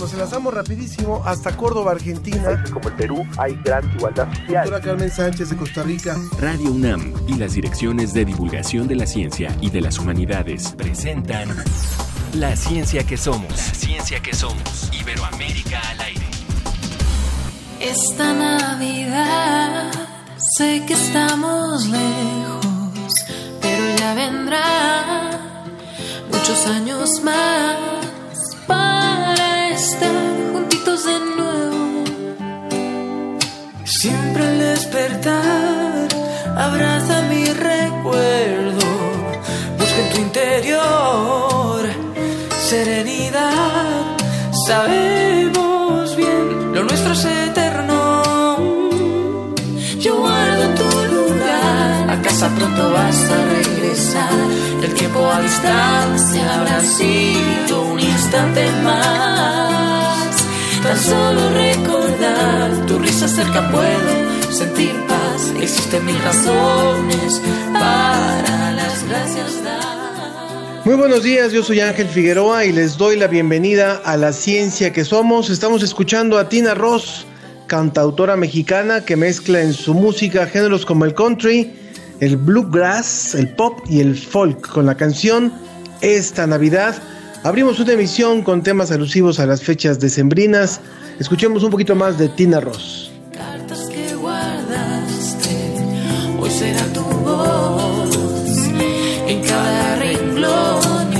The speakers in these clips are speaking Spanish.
nos enlazamos rapidísimo hasta Córdoba, Argentina. Como el Perú hay gran igualdad social. Doctora Carmen Sánchez de Costa Rica. Radio UNAM y las direcciones de divulgación de la ciencia y de las humanidades presentan La ciencia que somos. La ciencia que somos. Iberoamérica al aire. Esta Navidad sé que estamos lejos, pero ya vendrá muchos años más estar juntitos de nuevo. Siempre al despertar, abraza mi recuerdo, busca en tu interior serenidad. Sabemos bien, lo nuestro es eterno. Yo guardo tu lugar, a casa pronto vas a regresar. El tiempo a distancia habrá sido un instante más. Tan solo recordar tu risa cerca puedo sentir paz. Existen mil razones para las gracias dar. Muy buenos días, yo soy Ángel Figueroa y les doy la bienvenida a la ciencia que somos. Estamos escuchando a Tina Ross, cantautora mexicana que mezcla en su música géneros como el country, el bluegrass, el pop y el folk con la canción Esta Navidad. Abrimos una emisión con temas alusivos a las fechas decembrinas. Escuchemos un poquito más de Tina Ross. Cartas que guardaste, hoy será tu voz. En cada renglón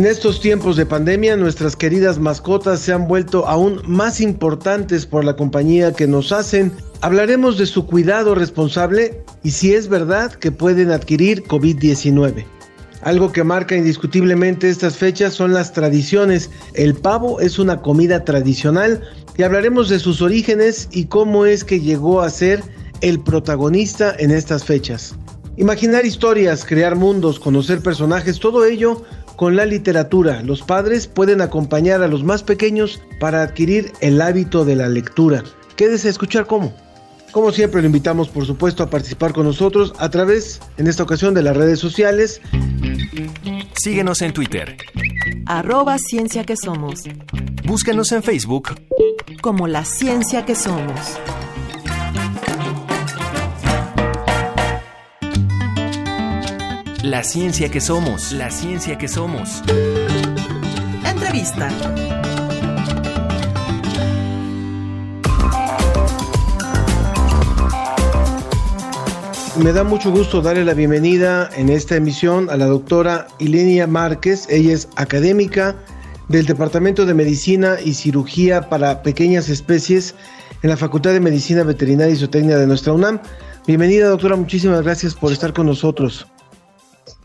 En estos tiempos de pandemia, nuestras queridas mascotas se han vuelto aún más importantes por la compañía que nos hacen. Hablaremos de su cuidado responsable y si es verdad que pueden adquirir COVID-19. Algo que marca indiscutiblemente estas fechas son las tradiciones. El pavo es una comida tradicional y hablaremos de sus orígenes y cómo es que llegó a ser el protagonista en estas fechas. Imaginar historias, crear mundos, conocer personajes, todo ello con la literatura. Los padres pueden acompañar a los más pequeños para adquirir el hábito de la lectura. Quédese a escuchar cómo. Como siempre, lo invitamos, por supuesto, a participar con nosotros a través, en esta ocasión, de las redes sociales. Síguenos en Twitter. arroba ciencia que somos, Búscanos en Facebook como la ciencia que somos. La ciencia que somos. La ciencia que somos. Entrevista. Me da mucho gusto darle la bienvenida en esta emisión a la doctora Ilenia Márquez. Ella es académica del Departamento de Medicina y Cirugía para Pequeñas Especies en la Facultad de Medicina Veterinaria y Zootecnia de nuestra UNAM. Bienvenida, doctora. Muchísimas gracias por estar con nosotros.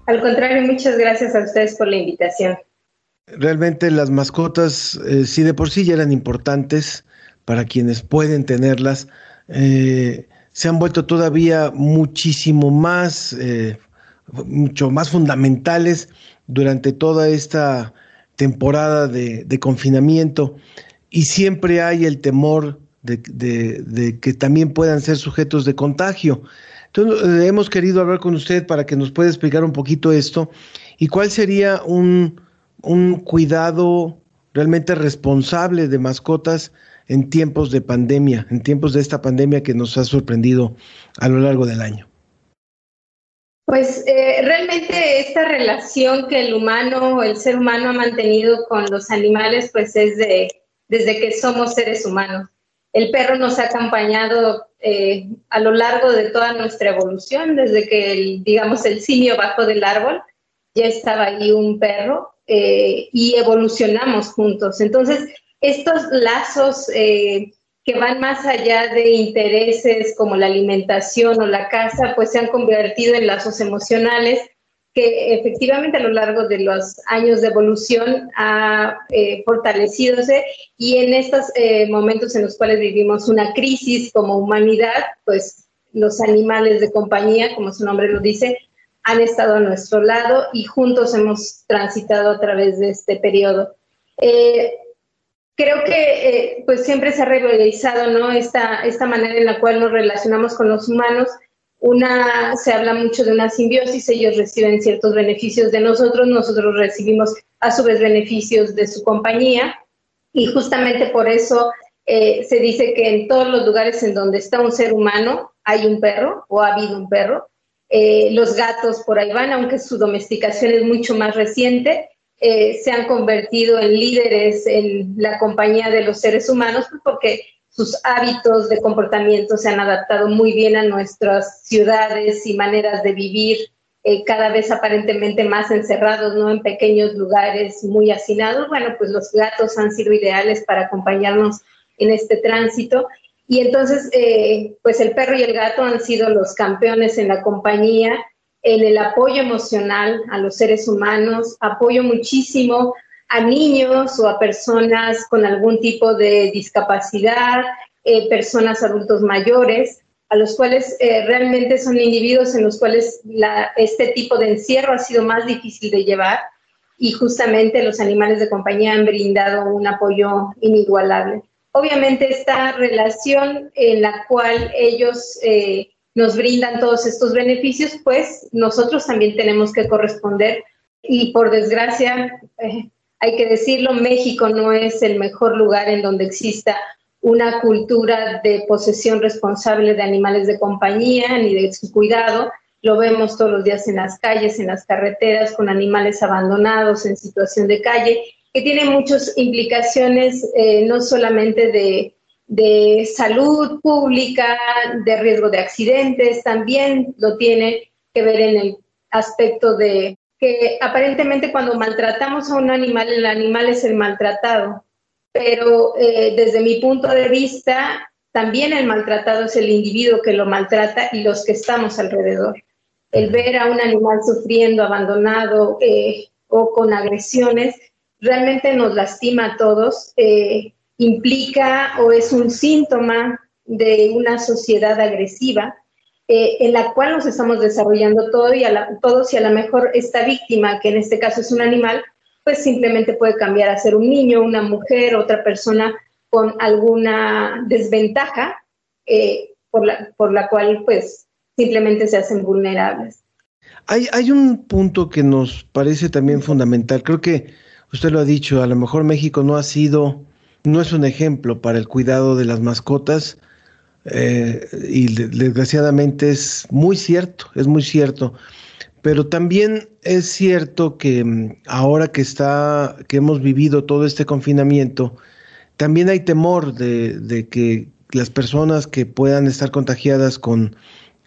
Al contrario, muchas gracias a ustedes por la invitación. Realmente las mascotas, eh, si de por sí ya eran importantes para quienes pueden tenerlas, eh, se han vuelto todavía muchísimo más, eh, mucho más fundamentales durante toda esta temporada de, confinamiento y siempre hay el temor de, que también puedan ser sujetos de contagio. Entonces, eh, hemos querido hablar con usted para que nos pueda explicar un poquito esto y cuál sería un, un cuidado realmente responsable de mascotas en tiempos de pandemia, en tiempos de esta pandemia que nos ha sorprendido a lo largo del año? Pues eh, realmente esta relación que el humano, el ser humano ha mantenido con los animales, pues es de, desde que somos seres humanos. El perro nos ha acompañado eh, a lo largo de toda nuestra evolución, desde que, el, digamos, el simio bajó del árbol, ya estaba ahí un perro eh, y evolucionamos juntos. Entonces, estos lazos eh, que van más allá de intereses como la alimentación o la casa, pues se han convertido en lazos emocionales que efectivamente a lo largo de los años de evolución ha eh, fortalecidose y en estos eh, momentos en los cuales vivimos una crisis como humanidad, pues los animales de compañía, como su nombre lo dice, han estado a nuestro lado y juntos hemos transitado a través de este periodo. Eh, creo que eh, pues siempre se ha realizado ¿no? esta, esta manera en la cual nos relacionamos con los humanos. Una, se habla mucho de una simbiosis, ellos reciben ciertos beneficios de nosotros, nosotros recibimos a su vez beneficios de su compañía y justamente por eso eh, se dice que en todos los lugares en donde está un ser humano hay un perro o ha habido un perro eh, los gatos por ahí van, aunque su domesticación es mucho más reciente, eh, se han convertido en líderes en la compañía de los seres humanos pues, porque sus hábitos de comportamiento se han adaptado muy bien a nuestras ciudades y maneras de vivir, eh, cada vez aparentemente más encerrados, ¿no? En pequeños lugares muy hacinados. Bueno, pues los gatos han sido ideales para acompañarnos en este tránsito. Y entonces, eh, pues el perro y el gato han sido los campeones en la compañía, en el apoyo emocional a los seres humanos, apoyo muchísimo a niños o a personas con algún tipo de discapacidad, eh, personas adultos mayores, a los cuales eh, realmente son individuos en los cuales este tipo de encierro ha sido más difícil de llevar y justamente los animales de compañía han brindado un apoyo inigualable. Obviamente esta relación en la cual ellos eh, nos brindan todos estos beneficios, pues nosotros también tenemos que corresponder y por desgracia, eh, hay que decirlo, México no es el mejor lugar en donde exista una cultura de posesión responsable de animales de compañía ni de su cuidado. Lo vemos todos los días en las calles, en las carreteras, con animales abandonados en situación de calle que tiene muchas implicaciones eh, no solamente de, de, salud pública, de riesgo de accidentes, también lo tiene que ver en el aspecto de que aparentemente cuando maltratamos a un animal, el animal es el maltratado, pero eh, desde mi punto de vista, también el maltratado es el individuo que lo maltrata y los que estamos alrededor. El ver a un animal sufriendo, abandonado eh, o con agresiones, realmente nos lastima a todos, eh, implica o es un síntoma de una sociedad agresiva eh, en la cual nos estamos desarrollando todo y a todos y a lo mejor esta víctima, que en este caso es un animal, pues simplemente puede cambiar a ser un niño, una mujer, otra persona con alguna desventaja eh, por, la, por la cual pues simplemente se hacen vulnerables. Hay, hay un punto que nos parece también fundamental. Creo que usted lo ha dicho, a lo mejor México no ha sido, no es un ejemplo para el cuidado de las mascotas eh, y desgraciadamente es muy cierto, es muy cierto. Pero también es cierto que mm, ahora que está, que hemos vivido todo este confinamiento, también hay temor de, que las personas que puedan estar contagiadas con,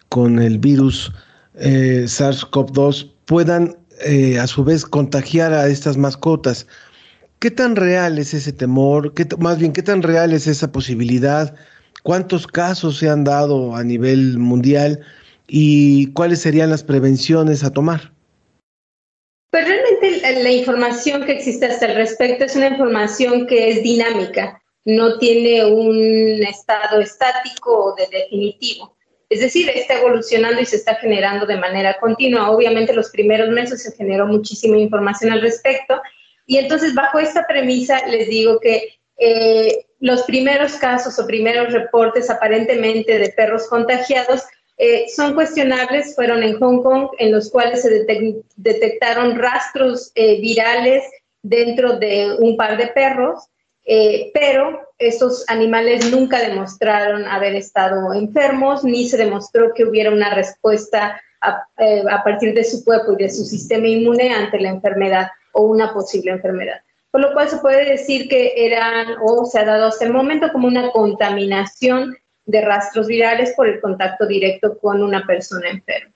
con el virus eh, SARS-CoV-2 puedan eh, a su vez contagiar a estas mascotas. ¿Qué tan real es ese temor? ¿Qué, más bien, ¿qué tan real es esa posibilidad? ¿Cuántos casos se han dado a nivel mundial? ¿Y cuáles serían las prevenciones a tomar? Pues realmente la información que existe hasta el respecto es una información que es dinámica, no tiene un estado estático o de definitivo. Es decir, está evolucionando y se está generando de manera continua. Obviamente los primeros meses se generó muchísima información al respecto y entonces bajo esta premisa les digo que eh, los primeros casos o primeros reportes aparentemente de perros contagiados eh, son cuestionables, fueron en Hong Kong, en los cuales se detectaron rastros eh, virales dentro de un par de perros pero estos animales nunca demostraron haber estado enfermos, ni se demostró que hubiera una respuesta a, partir de su cuerpo y de su sistema inmune ante la enfermedad o una posible enfermedad. Por lo cual se puede decir que eran o se ha dado hasta el momento como una contaminación de rastros virales por el contacto directo con una persona enferma.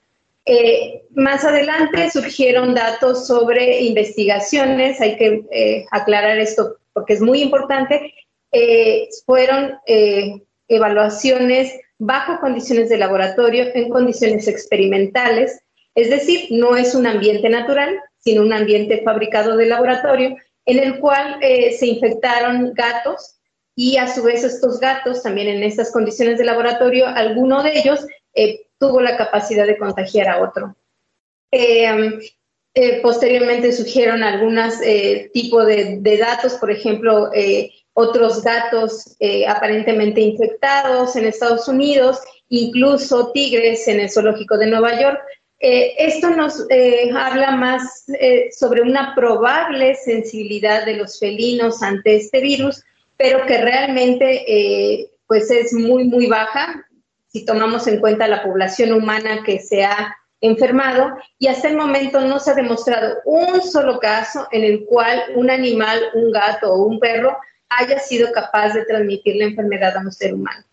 Eh, más adelante surgieron datos sobre investigaciones, hay que aclarar esto porque es muy importante, eh, fueron eh, evaluaciones bajo condiciones de laboratorio, en condiciones experimentales, es decir, no es un ambiente natural, sino un ambiente fabricado de laboratorio, en el cual eh, se infectaron gatos y a su vez estos gatos, también en estas condiciones de laboratorio, alguno de ellos tuvo la capacidad de contagiar a otro. Eh, eh, posteriormente surgieron algunos tipos de, datos, por ejemplo, otros gatos aparentemente infectados en Estados Unidos, incluso tigres en el zoológico de Nueva York. Esto nos habla más sobre una probable sensibilidad de los felinos ante este virus, pero que realmente pues es muy, muy baja si tomamos en cuenta la población humana que se ha enfermado y hasta el momento no se ha demostrado un solo caso en el cual un animal, un gato o un perro haya sido capaz de transmitir la enfermedad a un ser humano.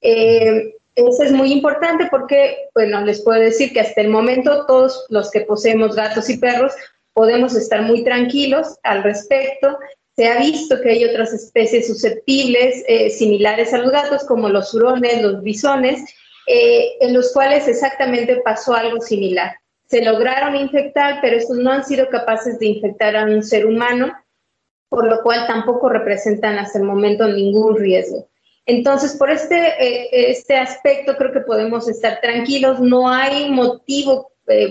Eh, eso es muy importante porque, bueno, les puedo decir que hasta el momento todos los que poseemos gatos y perros podemos estar muy tranquilos al respecto se ha visto que hay otras especies susceptibles eh, similares a los gatos, como los hurones, los bisones, eh, en los cuales exactamente pasó algo similar. Se lograron infectar, pero estos no han sido capaces de infectar a un ser humano, por lo cual tampoco representan hasta el momento ningún riesgo. Entonces, por este, eh, este aspecto creo que podemos estar tranquilos. No hay motivo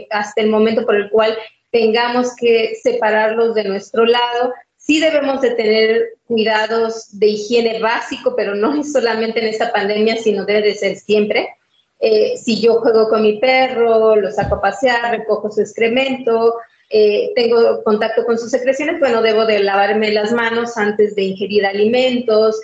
hasta el momento por el cual tengamos que separarlos de nuestro lado. Sí debemos de tener cuidados de higiene básico, pero no es solamente en esta pandemia, sino debe de ser siempre. Eh, si yo juego con mi perro, lo saco a pasear, recojo su excremento, eh, tengo contacto con sus secreciones, bueno, debo de lavarme las manos antes de ingerir alimentos,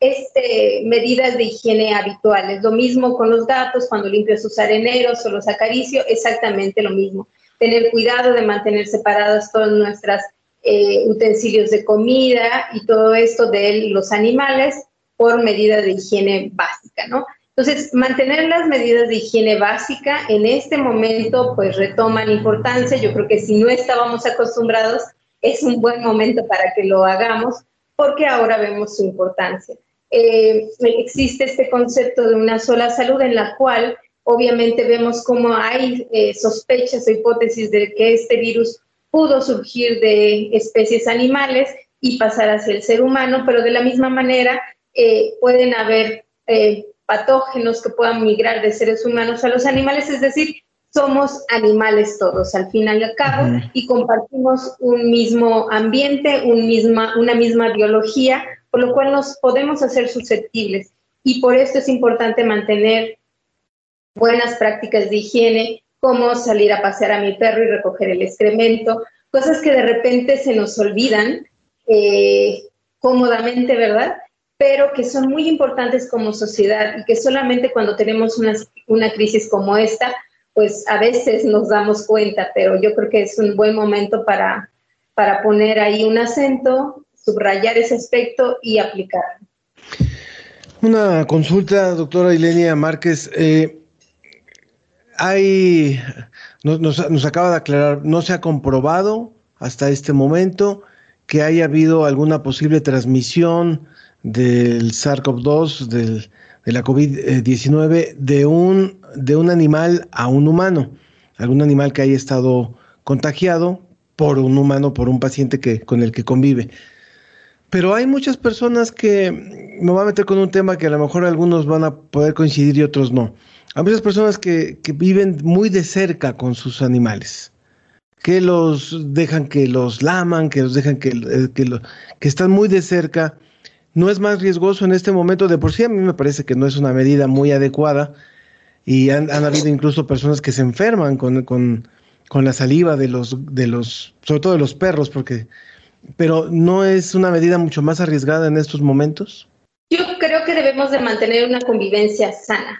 este, medidas de higiene habituales. Lo mismo con los gatos, cuando limpio sus areneros o los acaricio, exactamente lo mismo. Tener cuidado de mantener separadas todas nuestras eh, utensilios de comida y todo esto de los animales por medida de higiene básica, ¿no? Entonces, mantener las medidas de higiene básica en este momento pues retoman importancia. Yo creo que si no estábamos acostumbrados, es un buen momento para que lo hagamos porque ahora vemos su importancia. Eh, existe este concepto de una sola salud en la cual obviamente vemos cómo hay eh, sospechas o hipótesis de que este virus pudo surgir de especies animales y pasar hacia el ser humano, pero de la misma manera eh, pueden haber eh, patógenos que puedan migrar de seres humanos a los animales, es decir, somos animales todos al fin y al cabo y compartimos un mismo ambiente, un misma, una misma biología, por lo cual nos podemos hacer susceptibles. Y por esto es importante mantener buenas prácticas de higiene, como salir a pasear a mi perro y recoger el excremento, cosas que de repente se nos olvidan eh, cómodamente, ¿verdad? Pero que son muy importantes como sociedad y que solamente cuando tenemos una, una crisis como esta, pues a veces nos damos cuenta, pero yo creo que es un buen momento para, para poner ahí un acento, subrayar ese aspecto y aplicarlo. Una consulta, doctora Ilenia Márquez. Eh, hay, nos, acaba de aclarar, no se ha comprobado hasta este momento que haya habido alguna posible transmisión del SARS-CoV-2, de la COVID-19, de un, de un animal a un humano, algún animal que haya estado contagiado por un humano, por un paciente que, con el que convive. Pero hay muchas personas que, me voy a meter con un tema que a lo mejor algunos van a poder coincidir y otros no hay muchas personas que, viven muy de cerca con sus animales, que los dejan que los laman, que los dejan que, eh, que, están muy de cerca. No es más riesgoso en este momento, de por sí a mí me parece que no es una medida muy adecuada y han, habido incluso personas que se enferman con, con, con, la saliva de los, de los, sobre todo de los perros, porque, pero no es una medida mucho más arriesgada en estos momentos. Yo creo que debemos de mantener una convivencia sana.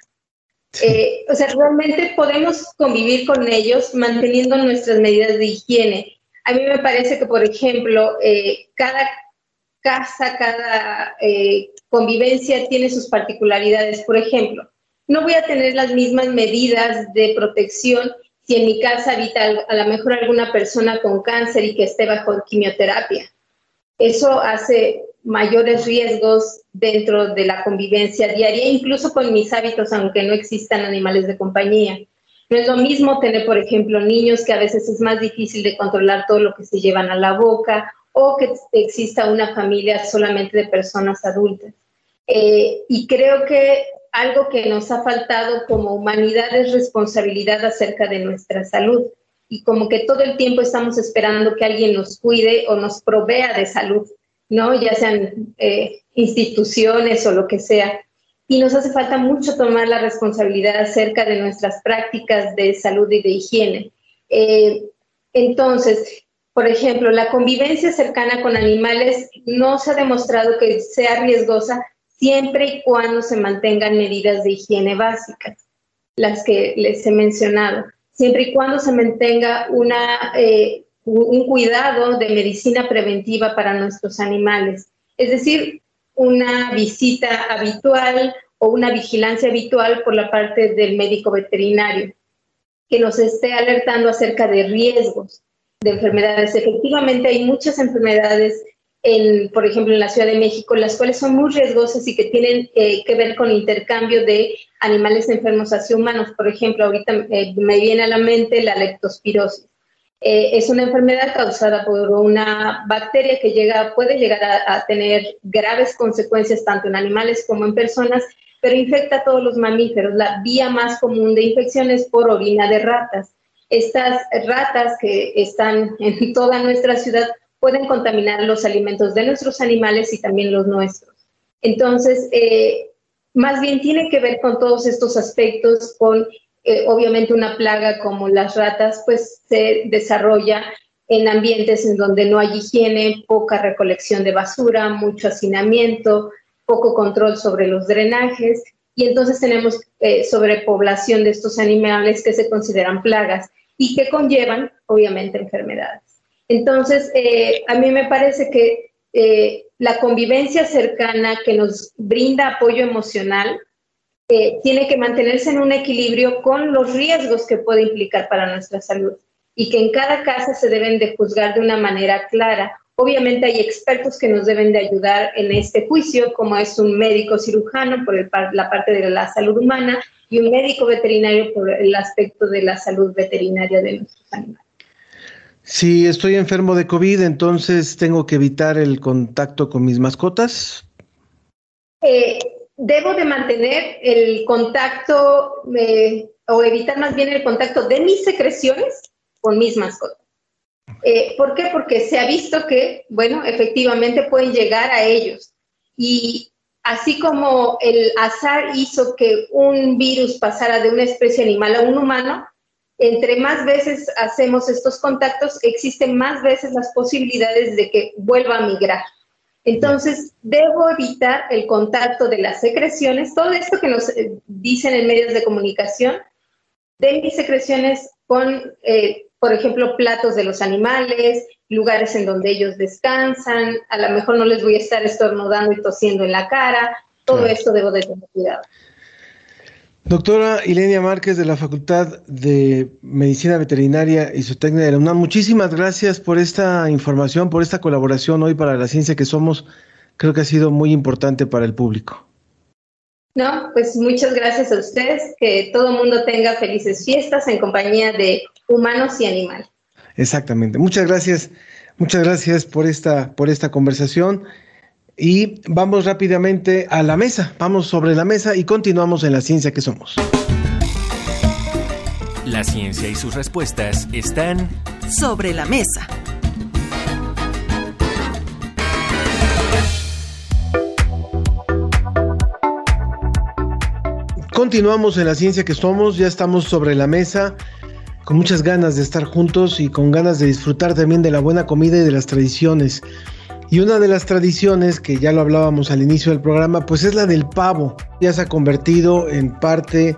Eh, o sea, realmente podemos convivir con ellos manteniendo nuestras medidas de higiene. A mí me parece que, por ejemplo, eh, cada casa, cada eh, convivencia tiene sus particularidades. Por ejemplo, no voy a tener las mismas medidas de protección si en mi casa habita a lo mejor alguna persona con cáncer y que esté bajo quimioterapia. Eso hace mayores riesgos dentro de la convivencia diaria, incluso con mis hábitos, aunque no existan animales de compañía. No es lo mismo tener, por ejemplo, niños que a veces es más difícil de controlar todo lo que se llevan a la boca o que exista una familia solamente de personas adultas. Eh, y creo que algo que nos ha faltado como humanidad es responsabilidad acerca de nuestra salud. y como que todo el tiempo estamos esperando que alguien nos cuide o nos provea de salud, ¿no? Ya sean eh, instituciones o lo que sea. Y nos hace falta mucho tomar la responsabilidad acerca de nuestras prácticas de salud y de higiene. Eh, entonces, por ejemplo, la convivencia cercana con animales no se ha demostrado que sea riesgosa siempre y cuando se mantengan medidas de higiene básicas, las que les he mencionado, siempre y cuando se mantenga eh, un cuidado de medicina preventiva para nuestros animales, es decir, una visita habitual o una vigilancia habitual por la parte del médico veterinario, que nos esté alertando acerca de riesgos de enfermedades. Efectivamente, hay muchas enfermedades por ejemplo, en la Ciudad de México, las cuales son muy riesgosas y que tienen eh, que ver con intercambio de animales enfermos hacia humanos. Por ejemplo, ahorita eh, me viene a la mente la leptospirosis. Eh, es una enfermedad causada por una bacteria que llega, puede llegar a, tener graves consecuencias tanto en animales como en personas, pero infecta a todos los mamíferos. La vía más común de infección es por orina de ratas. Estas ratas que están en toda nuestra ciudad pueden contaminar los alimentos de nuestros animales y también los nuestros. Entonces, eh, más bien tiene que ver con todos estos aspectos, con eh, obviamente una plaga como las ratas, pues se desarrolla en ambientes en donde no hay higiene, poca recolección de basura, mucho hacinamiento, poco control sobre los drenajes y entonces tenemos eh, sobrepoblación de estos animales que se consideran plagas y que conllevan obviamente enfermedades. Entonces, eh, a mí me parece que eh, la convivencia cercana que nos brinda apoyo emocional eh, tiene que mantenerse en un equilibrio con los riesgos que puede implicar para nuestra salud y que en cada caso se deben de juzgar de una manera clara. Obviamente hay expertos que nos deben de ayudar en este juicio, como es un médico cirujano por la parte de la salud humana y un médico veterinario por el aspecto de la salud veterinaria de nuestros animales. Si estoy enfermo de COVID, entonces tengo que evitar el contacto con mis mascotas. Eh, debo de mantener el contacto eh, o evitar más bien el contacto de mis secreciones con mis mascotas. Eh, ¿Por qué? Porque se ha visto que, bueno, efectivamente pueden llegar a ellos. Y así como el azar hizo que un virus pasara de una especie animal a un humano, entre más veces hacemos estos contactos, existen más veces las posibilidades de que vuelva a migrar. Entonces, debo evitar el contacto de las secreciones, todo esto que nos eh, dicen en medios de comunicación, de mis secreciones con, eh, por ejemplo, platos de los animales, lugares en donde ellos descansan, a lo mejor no les voy a estar estornudando y tosiendo en la cara, todo esto debo de tener cuidado. Doctora Ilenia Márquez de la Facultad de Medicina Veterinaria y Zootecnia de la UNAM, muchísimas gracias por esta información, por esta colaboración hoy para la ciencia que somos. Creo que ha sido muy importante para el público. No, pues muchas gracias a ustedes, que todo el mundo tenga felices fiestas en compañía de humanos y animales. Exactamente. Muchas gracias. Muchas gracias por esta por esta conversación y vamos rápidamente a la mesa, vamos sobre la mesa y continuamos en la ciencia que somos. La ciencia y sus respuestas están sobre la mesa. Continuamos en la ciencia que somos, ya estamos sobre la mesa con muchas ganas de estar juntos y con ganas de disfrutar también de la buena comida y de las tradiciones. Y una de las tradiciones, que ya lo hablábamos al inicio del programa, pues es la del pavo. Ya se ha convertido en parte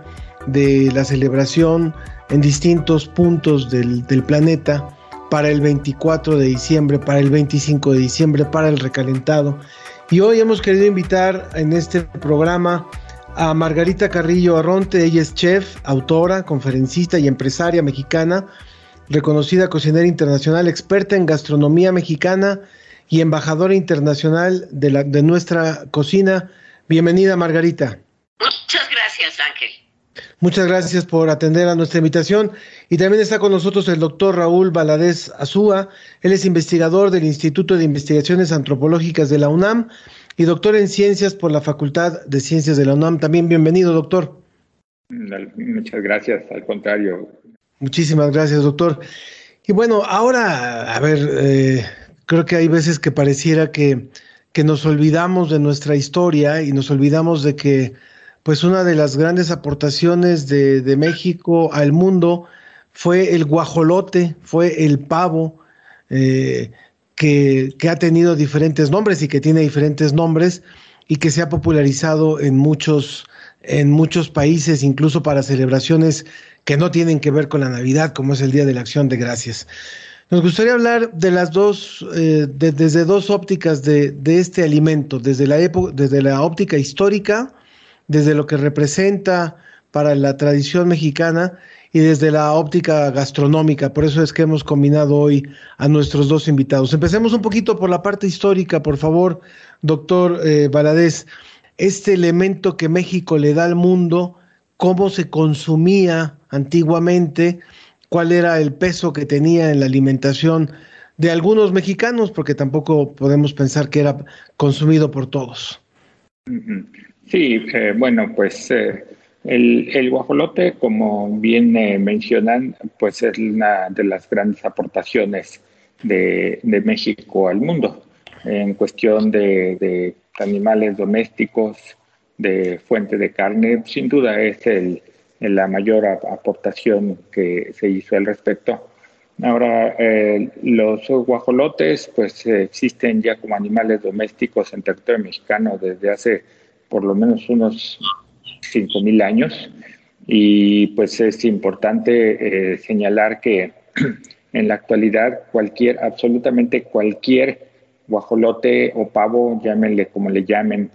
de la celebración en distintos puntos del, planeta para el 24 de diciembre, para el 25 de diciembre, para el recalentado. Y hoy hemos querido invitar en este programa a Margarita Carrillo Arronte. Ella es chef, autora, conferencista y empresaria mexicana, reconocida cocinera internacional, experta en gastronomía mexicana y embajadora internacional de, la, de nuestra cocina. Bienvenida, Margarita. Muchas gracias, Ángel. Muchas gracias por atender a nuestra invitación. Y también está con nosotros el doctor Raúl Valadez Azúa. Él es investigador del Instituto de Investigaciones Antropológicas de la UNAM y doctor en Ciencias por la Facultad de Ciencias de la UNAM. También bienvenido, doctor. Muchas gracias, al contrario. Muchísimas gracias, doctor. Y bueno, ahora, a ver, eh, creo que hay veces que pareciera que, nos olvidamos de nuestra historia y nos olvidamos de que, pues, una de las grandes aportaciones de, de México al mundo fue el guajolote, fue el pavo, eh, que, que, ha tenido diferentes nombres y que tiene diferentes nombres y que se ha popularizado en muchos, en muchos países, incluso para celebraciones que no tienen que ver con la Navidad, como es el Día de la Acción de Gracias. Nos gustaría hablar de las dos, eh, de, desde dos ópticas de, de, este alimento, desde la, época, desde la óptica histórica, desde lo que representa para la tradición mexicana y desde la óptica gastronómica. Por eso es que hemos combinado hoy a nuestros dos invitados. Empecemos un poquito por la parte histórica, por favor, doctor eh. Este elemento que México le da al mundo, cómo se consumía antiguamente, cuál era el peso que tenía en la alimentación de algunos mexicanos, porque tampoco podemos pensar que era consumido por todos. Sí, eh, bueno, pues eh, el, el, guajolote, como bien eh, mencionan, pues es una de las grandes aportaciones de, México al mundo en cuestión de, animales domésticos, de fuente de carne, sin duda es el, la mayor aportación que se hizo al respecto. Ahora, eh, los guajolotes pues existen ya como animales domésticos en territorio mexicano desde hace por lo menos unos 5.000 años y pues es importante eh, señalar que en la actualidad cualquier, absolutamente cualquier guajolote o pavo, llámenle como le llamen,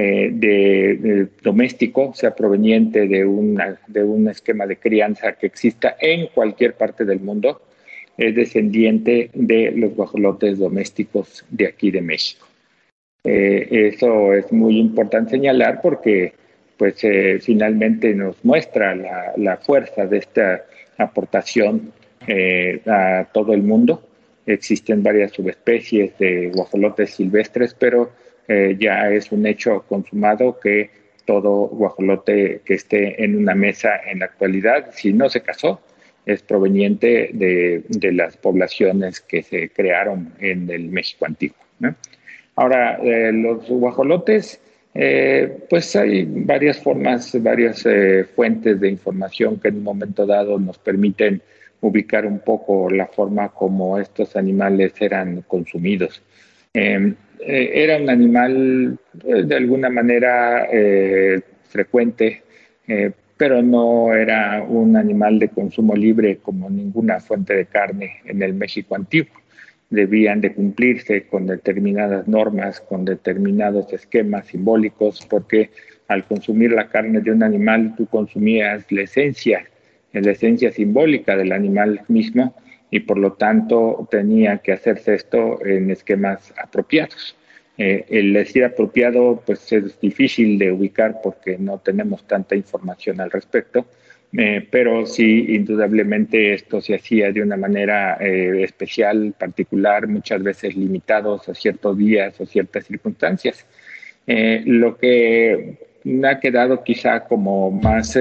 eh, de, doméstico, sea proveniente de, una, de un esquema de crianza que exista en cualquier parte del mundo, es descendiente de los guajolotes domésticos de aquí de México. Eh, eso es muy importante señalar porque pues eh, finalmente nos muestra la, la, fuerza de esta aportación eh, a todo el mundo. Existen varias subespecies de guajolotes silvestres, pero eh, ya es un hecho consumado que todo guajolote que esté en una mesa en la actualidad, si no se casó, es proveniente de, las poblaciones que se crearon en el México antiguo. Ahora, eh, los guajolotes, eh, pues hay varias formas, varias eh, fuentes de información que en un momento dado nos permiten ubicar un poco la forma como estos animales eran consumidos. Em, era un animal de alguna manera frecuente, pero no era un animal de consumo libre como ninguna fuente de carne en el México antiguo. Debían de cumplirse con determinadas normas, con determinados esquemas simbólicos, porque al consumir la carne de un animal tú consumías la esencia, la esencia simbólica del animal mismo y por lo tanto tenía que hacerse esto en esquemas apropiados. Eh, el decir apropiado pues es difícil de ubicar porque no tenemos tanta información al respecto, eh, pero sí, indudablemente esto se hacía de una manera eh, especial, particular, muchas veces limitados a ciertos días o ciertas circunstancias. Lo que ha quedado quizá como más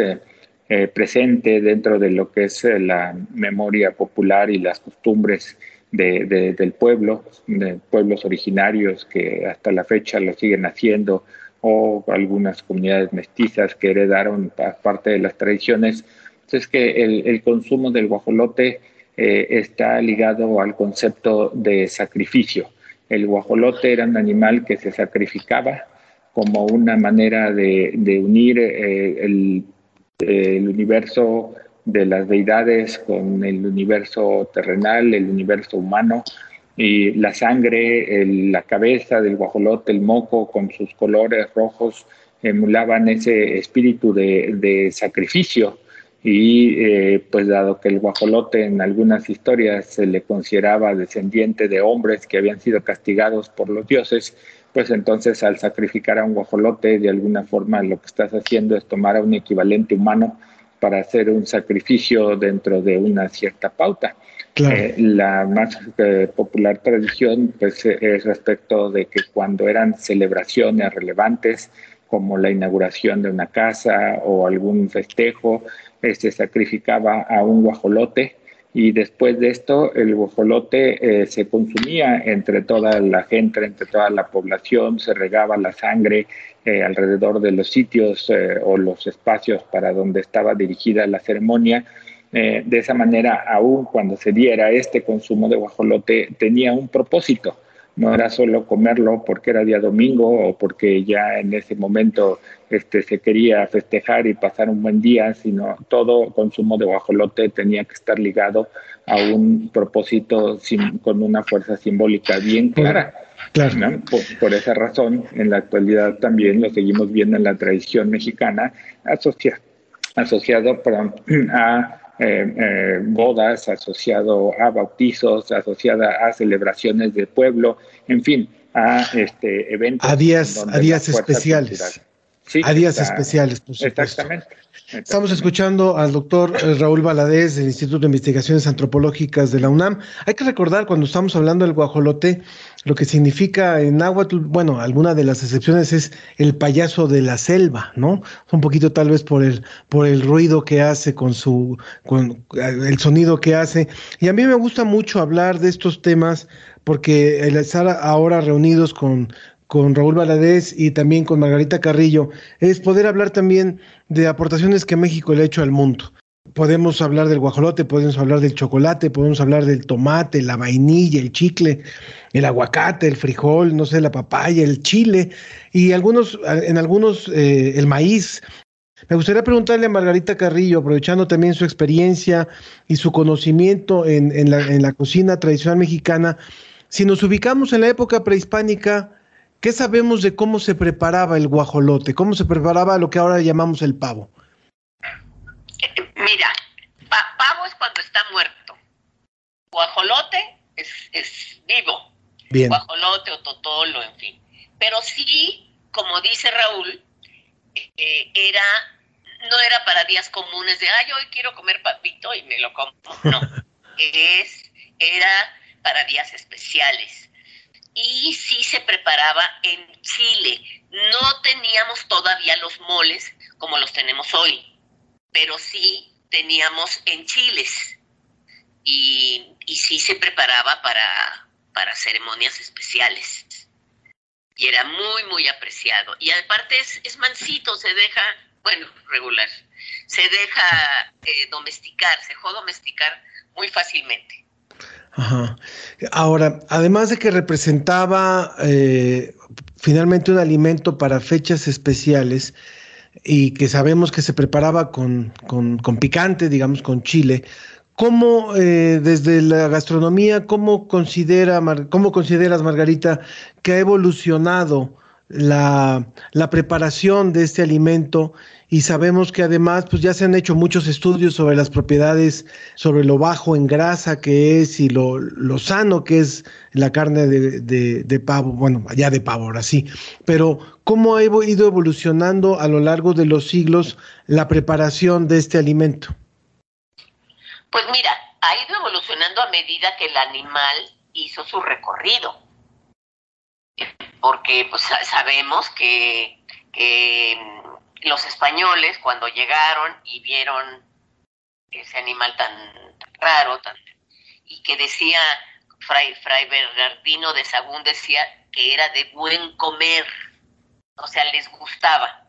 eh, eh, presente dentro de lo que es la memoria popular y las costumbres de, de, del pueblo, de pueblos originarios que hasta la fecha lo siguen haciendo, o algunas comunidades mestizas que heredaron parte de las tradiciones, es que el, el consumo del guajolote eh, está ligado al concepto de sacrificio. El guajolote era un animal que se sacrificaba como una manera de, de unir eh, el, el universo de las deidades con el universo terrenal, el universo humano, y la sangre, el, la cabeza del guajolote, el moco con sus colores rojos emulaban ese espíritu de, sacrificio. Y eh, pues dado que el guajolote en algunas historias se le consideraba descendiente de hombres que habían sido castigados por los dioses, pues entonces al sacrificar a un guajolote de alguna forma lo que estás haciendo es tomar a un equivalente humano para hacer un sacrificio dentro de una cierta pauta. Claro. Eh, la más eh, popular tradición pues, es respecto de que cuando eran celebraciones relevantes, como la inauguración de una casa o algún festejo, se sacrificaba a un guajolote y después de esto el guajolote eh, se consumía entre toda la gente, entre toda la población, se regaba la sangre eh, alrededor de los sitios eh, o los espacios para donde estaba dirigida la ceremonia. de esa manera, aún cuando se diera este consumo de guajolote, tenía un propósito no era solo comerlo porque era día domingo o porque ya en ese momento este, se quería festejar y pasar un buen día, sino todo consumo de guajolote tenía que estar ligado a un propósito con una fuerza simbólica bien clara. Claro. Por, esa razón, en la actualidad también lo seguimos viendo en la tradición mexicana asociado a eh, eh, bodas, asociado a bautizos, asociada a celebraciones de pueblo, en fin, a este eventos. A días, a días especiales. a días especiales, por supuesto. Exactamente. Estamos escuchando al doctor eh, Raúl Valadez del Instituto de Investigaciones Antropológicas de la UNAM. Hay que recordar cuando estamos hablando del guajolote, lo que significa en náhuatl, bueno, alguna de las excepciones es el payaso de la selva, ¿no? Un poquito tal vez por el, por el ruido que hace con su, con el sonido que hace. Y a mí me gusta mucho hablar de estos temas porque el estar ahora reunidos con, con Raúl Valadez y también con Margarita Carrillo, es poder hablar también de aportaciones que México le ha hecho al mundo. Podemos hablar del guajolote, podemos hablar del chocolate, podemos hablar del tomate, la vainilla, el chicle, el aguacate, el frijol, no sé, la papaya, el chile y algunos, en algunos, eh, el maíz. Me gustaría preguntarle a Margarita Carrillo, aprovechando también su experiencia y su conocimiento en, en, la, en la cocina tradicional mexicana, si nos ubicamos en la época prehispánica, ¿Qué sabemos de cómo se preparaba el guajolote? ¿Cómo se preparaba lo que ahora llamamos el pavo? Mira, pavo es cuando está muerto. Guajolote es, vivo. Bien. Guajolote o totolo, en fin. Pero sí, como dice Raúl, eh, era no era para días comunes de, ay, hoy quiero comer papito y me lo como. No, es, era para días especiales y sí se preparaba en Chile. No teníamos todavía los moles como los tenemos hoy, pero sí teníamos en chiles y, y sí se preparaba para, para ceremonias especiales. Y era muy, muy apreciado. Y aparte es, es mansito, se deja, bueno, regular, se deja eh, domesticar, se dejó domesticar muy fácilmente. Ajá. Ahora, además de que representaba eh, finalmente un alimento para fechas especiales y que sabemos que se preparaba con, con, picante, digamos, con chile, ¿cómo eh, desde la gastronomía, cómo, considera, cómo consideras, Margarita, que ha evolucionado la, la preparación de este alimento y sabemos que además pues ya se han hecho muchos estudios sobre las propiedades, sobre lo bajo en grasa que es y lo, lo sano que es la carne de, de, pavo, bueno, ya de pavo ahora sí, pero ¿cómo ha ido evolucionando a lo largo de los siglos la preparación de este alimento? Pues mira, ha ido evolucionando a medida que el animal hizo su recorrido, porque pues sabemos que, que los españoles cuando llegaron y vieron ese animal tan raro, tan, y que decía, Fray, Fray Bernardino de Sagún decía que era de buen comer, o sea, les gustaba.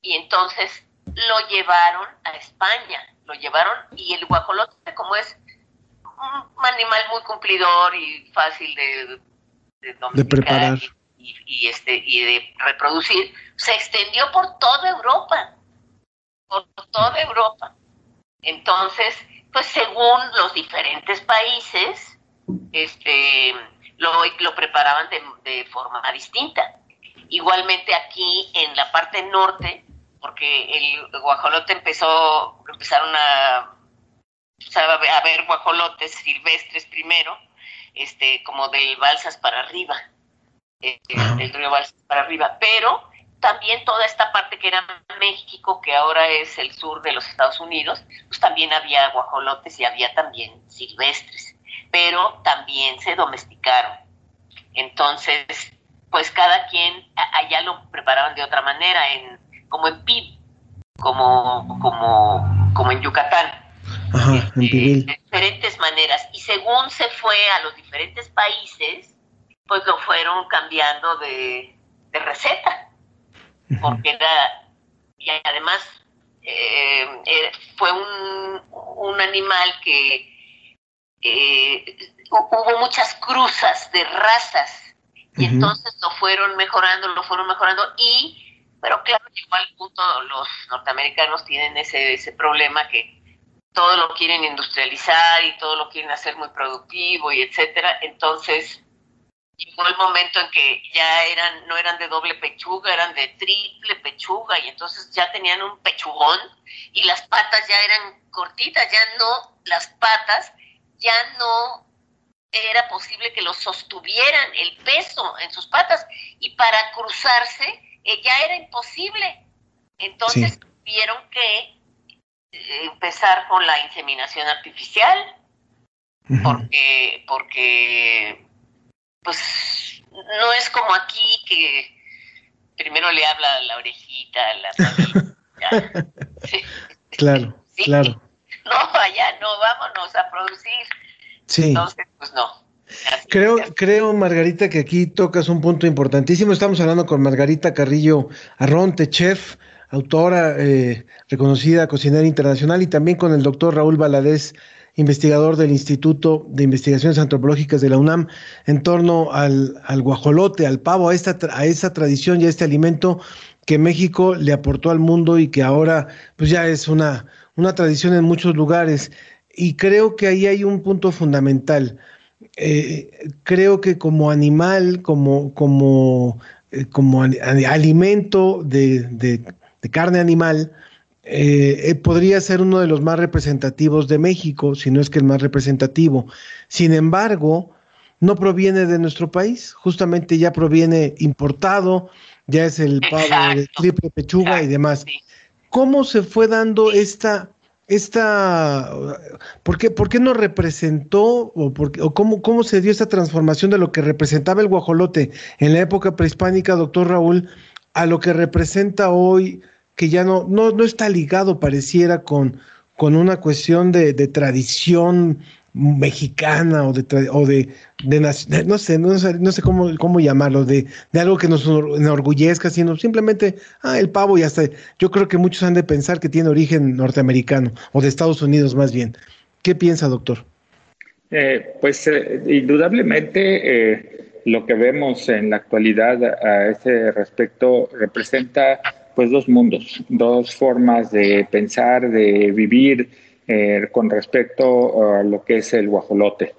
Y entonces lo llevaron a España, lo llevaron, y el guajolote, como es un animal muy cumplidor y fácil de, de preparar y, este, y de reproducir, se extendió por toda Europa, por toda Europa. Entonces, pues según los diferentes países, este, lo, lo preparaban de, de forma distinta. Igualmente aquí en la parte norte, porque el guajolote empezó, empezaron a, a ver guajolotes silvestres primero, este, como del Balsas para arriba eh, el río para arriba, pero también toda esta parte que era México, que ahora es el sur de los Estados Unidos, pues también había guajolotes y había también silvestres, pero también se domesticaron. Entonces, pues cada quien allá lo preparaban de otra manera, en, como en pib, como, como, como en Yucatán. Ajá, en de diferentes maneras. Y según se fue a los diferentes países, pues lo fueron cambiando de, receta. Porque era, y además eh, fue un, un, animal que eh, hubo muchas cruzas de razas. Y entonces lo fueron mejorando, lo fueron mejorando y pero claro, igual punto los norteamericanos tienen ese, ese problema que todo lo quieren industrializar y todo lo quieren hacer muy productivo y etcétera. Entonces, llegó el momento en que ya eran, no eran de doble pechuga, eran de triple pechuga, y entonces ya tenían un pechugón y las patas ya eran cortitas, ya no, las patas ya no era posible que los sostuvieran el peso en sus patas, y para cruzarse eh, ya era imposible. Entonces tuvieron que empezar con la inseminación artificial, porque, porque, pues, no es como aquí que primero le habla la orejita, la familia. Claro, claro. No, allá no, vámonos a producir. Sí. Entonces, pues no. creo, creo, Margarita, que aquí tocas un punto importantísimo. Estamos hablando con Margarita Carrillo Arronte, chef autora eh, reconocida cocinera internacional, y también con el doctor Raúl Valadez, investigador del Instituto de Investigaciones Antropológicas de la UNAM, en torno al, al guajolote, al pavo, a, esta, a esa tradición y a este alimento que México le aportó al mundo y que ahora pues ya es una, una tradición en muchos lugares. Y creo que ahí hay un punto fundamental. Eh, creo que como animal, como, como, eh, como alimento de, de, de carne animal, eh, eh, podría ser uno de los más representativos de México, si no es que el más representativo. Sin embargo, no proviene de nuestro país, justamente ya proviene importado, ya es el pavo de triple pechuga y demás. ¿Cómo se fue dando esta, esta, por qué, por qué no representó o, o cómo, cómo se dio esta transformación de lo que representaba el guajolote en la época prehispánica, doctor Raúl, a lo que representa hoy, que ya no, no, no está ligado, pareciera, con, con una cuestión de, tradición mexicana o de, o de, no sé, no sé, no sé cómo, cómo llamarlo, de, de, algo que nos enorgullezca, sino simplemente, ah, el pavo y hasta, yo creo que muchos han de pensar que tiene origen norteamericano o de Estados Unidos más bien. ¿Qué piensa, doctor? Eh, pues eh, indudablemente eh, lo que vemos en la actualidad a ese respecto representa pues dos mundos, dos formas de pensar, de vivir eh, con respecto a lo que es el guajolote.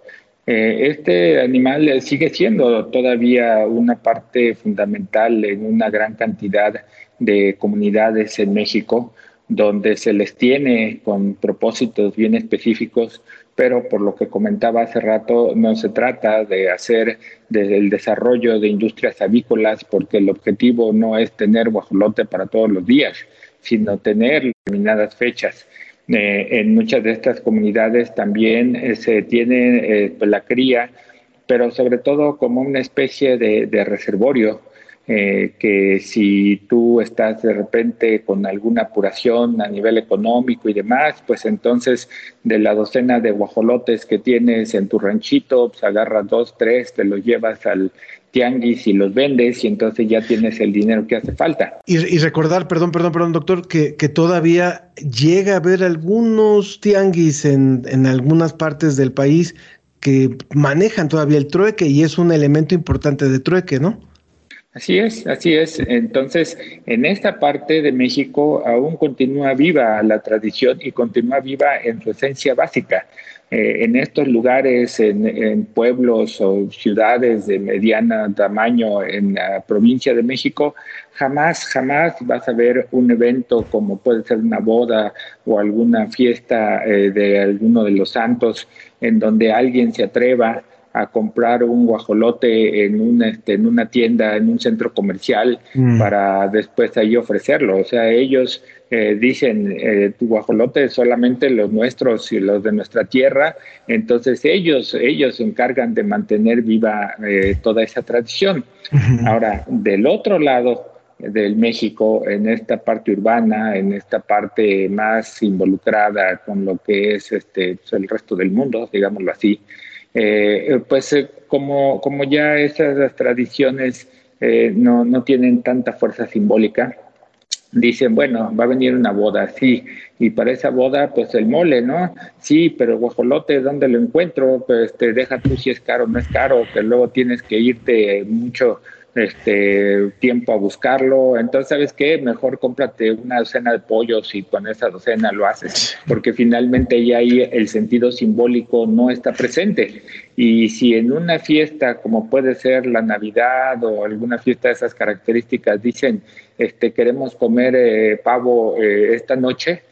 Eh, este animal sigue siendo todavía una parte fundamental en una gran cantidad de comunidades en México, donde se les tiene con propósitos bien específicos pero por lo que comentaba hace rato, no se trata de hacer el desarrollo de industrias avícolas, porque el objetivo no es tener guajolote para todos los días, sino tener determinadas fechas. Eh, en muchas de estas comunidades también eh, se tiene eh, la cría, pero sobre todo como una especie de reservorio eh, que si tú estás de repente con alguna apuración a nivel económico y demás, pues entonces de la docena de guajolotes que tienes en tu ranchito, pues agarras dos, tres, te los llevas al tianguis y los vendes y entonces ya tienes el dinero que hace falta. Y, recordar, perdón, perdón, perdón, doctor, que, que, todavía llega a haber algunos tianguis en, en algunas partes del país que manejan todavía el trueque y es un elemento importante de trueque, ¿no? Así es, así es. Entonces, en esta parte de México aún continúa viva la tradición y continúa viva en su esencia básica. Eh, en estos lugares, en, pueblos o ciudades de mediana tamaño en la provincia de México, jamás, jamás vas a ver un evento como puede ser una boda o alguna fiesta eh, de alguno de los santos en donde alguien se atreva a comprar un guajolote en una, este, en una tienda, en un centro comercial, mm. para después ahí ofrecerlo. O sea, ellos eh, dicen, eh, tu guajolote es solamente los nuestros y los de nuestra tierra, entonces ellos, ellos se encargan de mantener viva eh, toda esa tradición. Ahora, del otro lado, del México en esta parte urbana, en esta parte más involucrada con lo que es este pues, el resto del mundo, digámoslo así, eh, pues eh, como, como ya esas tradiciones eh, no, no tienen tanta fuerza simbólica, dicen, bueno, va a venir una boda, sí, y para esa boda, pues el mole, ¿no? Sí, pero guajolote, ¿dónde lo encuentro? Pues te deja tú si es caro o no es caro, que luego tienes que irte mucho este tiempo a buscarlo. Entonces, ¿sabes qué? Mejor cómprate una docena de pollos y con esa docena lo haces, porque finalmente ya ahí el sentido simbólico no está presente. Y si en una fiesta, como puede ser la Navidad o alguna fiesta de esas características, dicen, este, queremos comer eh, pavo eh, esta noche,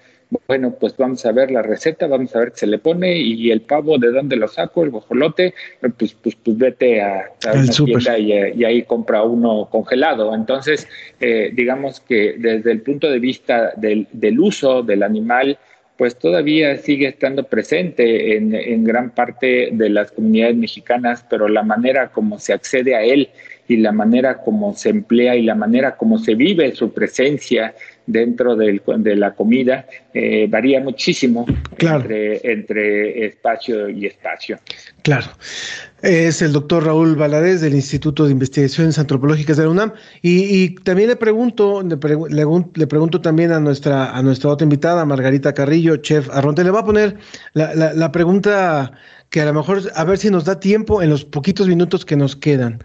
bueno, pues vamos a ver la receta, vamos a ver qué se le pone y el pavo, ¿de dónde lo saco? El guajolote, pues, pues, pues vete a, una tienda y, ahí compra uno congelado. Entonces, eh, digamos que desde el punto de vista del, del uso del animal, pues todavía sigue estando presente en, en, gran parte de las comunidades mexicanas, pero la manera como se accede a él y la manera como se emplea y la manera como se vive su presencia dentro del, de la comida eh, varía muchísimo entre, entre espacio y espacio. Claro. Es el doctor Raúl Valadez del Instituto de Investigaciones Antropológicas de la UNAM. Y, también le pregunto, le, pregunto también a nuestra, a nuestra otra invitada, Margarita Carrillo, chef Arronte, le va a poner la, la, la pregunta que a lo mejor, a ver si nos da tiempo en los poquitos minutos que nos quedan.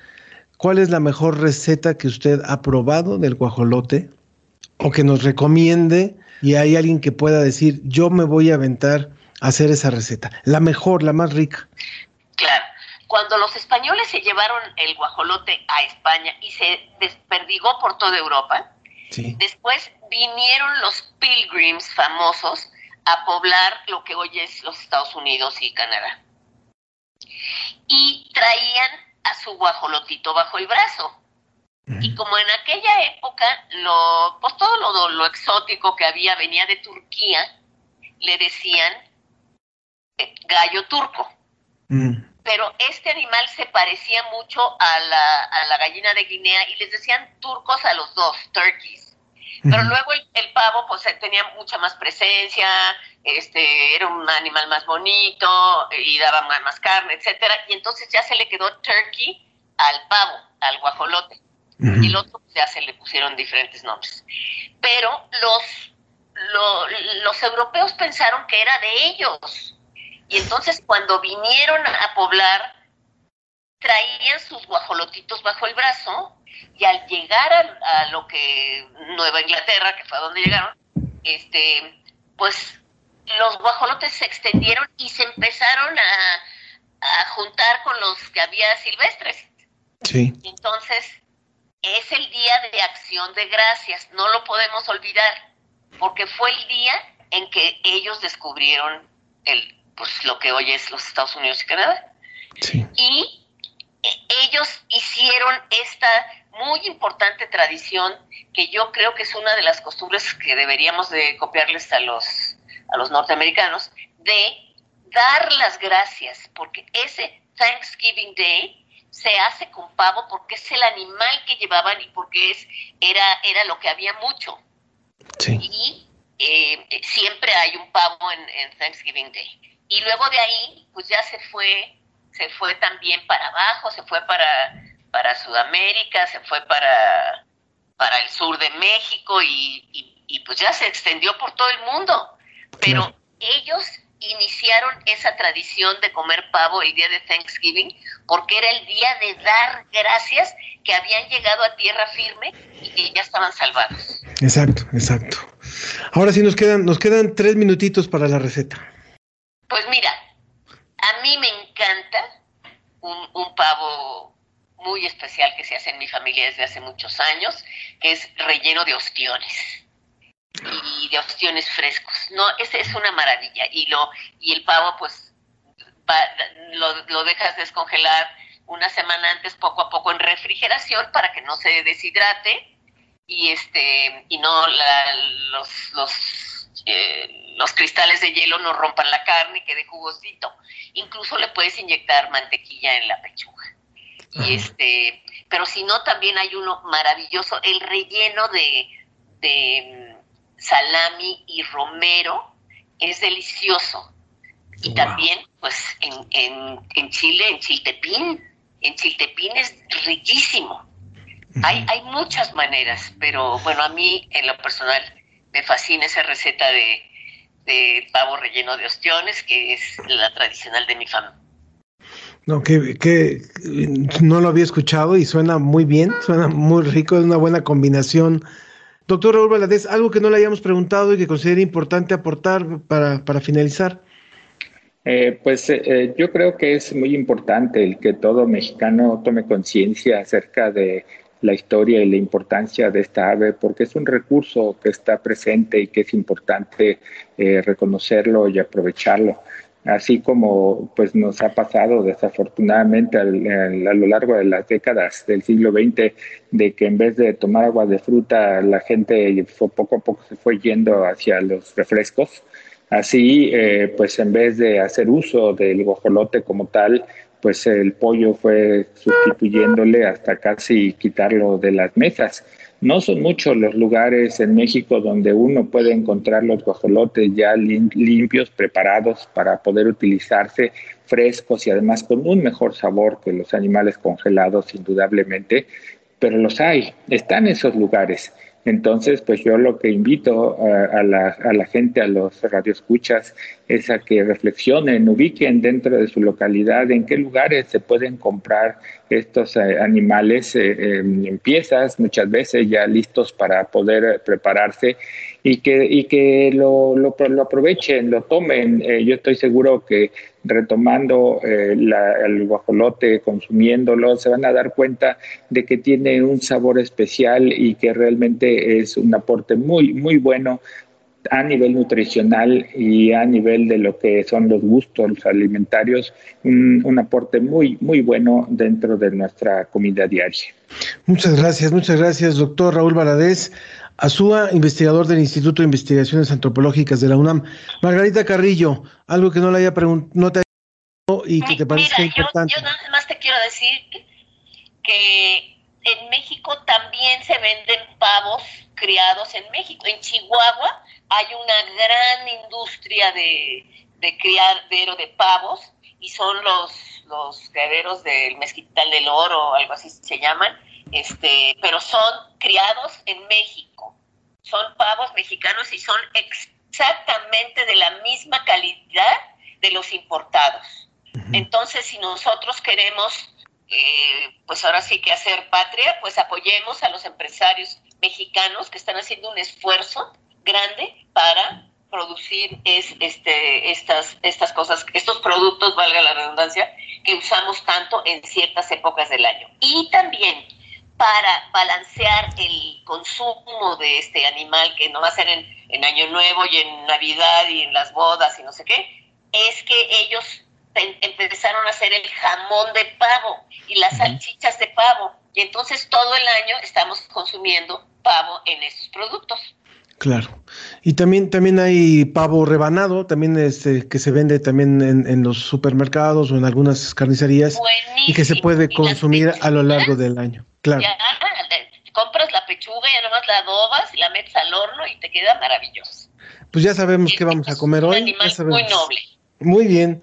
¿Cuál es la mejor receta que usted ha probado del guajolote? O que nos recomiende y hay alguien que pueda decir, yo me voy a aventar a hacer esa receta, la mejor, la más rica. Claro, cuando los españoles se llevaron el guajolote a España y se desperdigó por toda Europa, después vinieron los pilgrims famosos a poblar lo que hoy es los Estados Unidos y Canadá. Y traían a su guajolotito bajo el brazo. Y como en aquella época, lo, pues todo lo, lo exótico que había venía de Turquía, le decían eh, gallo turco. Mm. Pero este animal se parecía mucho a la, a la gallina de Guinea y les decían turcos a los dos, turkeys. Pero luego el, el, pavo pues tenía mucha más presencia, este era un animal más bonito y daba más, más carne, etcétera, y entonces ya se le quedó turkey al pavo, al guajolote y el otro ya se le pusieron diferentes nombres. Pero los, los europeos pensaron que era de ellos. Y entonces cuando vinieron a poblar, traían sus guajolotitos bajo el brazo y al llegar a, lo que Nueva Inglaterra, que fue a donde llegaron, este, pues los guajolotes se extendieron y se empezaron a, a juntar con los que había silvestres. Sí. Entonces, es el día de acción de gracias, no lo podemos olvidar, porque fue el día en que ellos descubrieron el, pues, lo que hoy es los Estados Unidos y Canadá. Y ellos hicieron esta muy importante tradición que yo creo que es una de las costumbres que deberíamos de copiarles a los, a los norteamericanos, de dar las gracias, porque ese Thanksgiving Day se hace con pavo porque es el animal que llevaban y porque es era era lo que había mucho. Y eh, siempre hay un pavo en, Thanksgiving Day. Y luego de ahí, pues ya se fue, se fue también para abajo, se fue para, para Sudamérica, se fue para, para el sur de México y, y, pues ya se extendió por todo el mundo. Pero ellos iniciaron esa tradición de comer pavo el día de Thanksgiving porque era el día de dar gracias que habían llegado a tierra firme y que ya estaban salvados. Exacto, exacto. Ahora sí nos quedan, nos quedan tres minutitos para la receta. Pues mira, a mí me encanta un, un pavo muy especial que se hace en mi familia desde hace muchos años, que es relleno de ostiones y de opciones frescos. No, ese es una maravilla. Y lo y el pavo, pues, lo, lo dejas descongelar una semana antes, poco a poco en refrigeración para que no se deshidrate y este y no los los eh, los cristales de hielo no rompan la carne y quede jugosito. Incluso le puedes inyectar mantequilla en la pechuga. Y este, pero si no, también hay uno maravilloso, el relleno de, de salami y romero, es delicioso. Y también, pues, en, en, en Chile, en Chiltepín, en Chiltepín es riquísimo. Hay, hay muchas maneras, pero bueno, a mí en lo personal me fascina esa receta de, de pavo relleno de ostiones, que es la tradicional de mi familia. No, que, que no lo había escuchado y suena muy bien, suena muy rico, es una buena combinación. Doctor Raúl Valadez, algo que no le hayamos preguntado y que considere importante aportar para, para finalizar. Eh, pues eh, yo creo que es muy importante el que todo mexicano tome conciencia acerca de la historia y la importancia de esta ave, porque es un recurso que está presente y que es importante eh, reconocerlo y aprovecharlo. Así como pues nos ha pasado desafortunadamente a lo largo de las décadas del siglo XX, de que en vez de tomar agua de fruta, la gente poco a poco se fue yendo hacia los refrescos. Así, eh, pues en vez de hacer uso del guajolote como tal, pues el pollo fue sustituyéndole hasta casi quitarlo de las mesas. No son muchos los lugares en México donde uno puede encontrar los guajolotes ya limpios, preparados para poder utilizarse frescos y además con un mejor sabor que los animales congelados, indudablemente, pero los hay, están esos lugares. Entonces, pues yo lo que invito a, la, gente, a los radioescuchas, es a que reflexionen, ubiquen dentro de su localidad en qué lugares se pueden comprar estos eh, animales eh, en piezas, muchas veces ya listos para poder prepararse y que, y que lo, lo, lo aprovechen, lo tomen. Eh, yo estoy seguro que retomando eh, el guajolote, consumiéndolo, se van a dar cuenta de que tiene un sabor especial y que realmente es un aporte muy, muy bueno a nivel nutricional y a nivel de lo que son los gustos alimentarios, un, un, aporte muy, muy bueno dentro de nuestra comida diaria. Muchas gracias, muchas gracias, doctor Raúl Valadez. Azúa, investigador del Instituto de Investigaciones Antropológicas de la UNAM. Margarita Carrillo, algo que no le haya preguntado no te y que te parezca importante. Yo, yo nada más te quiero decir que en México también se venden pavos criados en México. En Chihuahua hay una gran industria de, de criadero de pavos y son los, los criaderos del mezquital del oro, algo así se llaman, este, pero son criados en México. Son pavos mexicanos y son exactamente de la misma calidad de los importados. Entonces, si nosotros queremos, eh, pues ahora sí que hacer patria, pues apoyemos a los empresarios mexicanos que están haciendo un esfuerzo grande para producir es, este, estas, estas cosas, estos productos, valga la redundancia, que usamos tanto en ciertas épocas del año. Y también para balancear el consumo de este animal que no va a ser en, en, Año Nuevo y en Navidad y en las bodas y no sé qué, es que ellos empezaron a hacer el jamón de pavo y las salchichas de pavo. Y entonces todo el año estamos consumiendo pavo en estos productos. Claro. Y también, también hay pavo rebanado, también este, que se vende también en, en los supermercados o en algunas carnicerías Buenísimo. y que se puede consumir a lo largo del año. Claro. Ya, compras la pechuga y nomás la adobas y la metes al horno y te queda maravilloso. Pues ya sabemos qué vamos a comer un hoy. animal ya muy noble. Muy bien.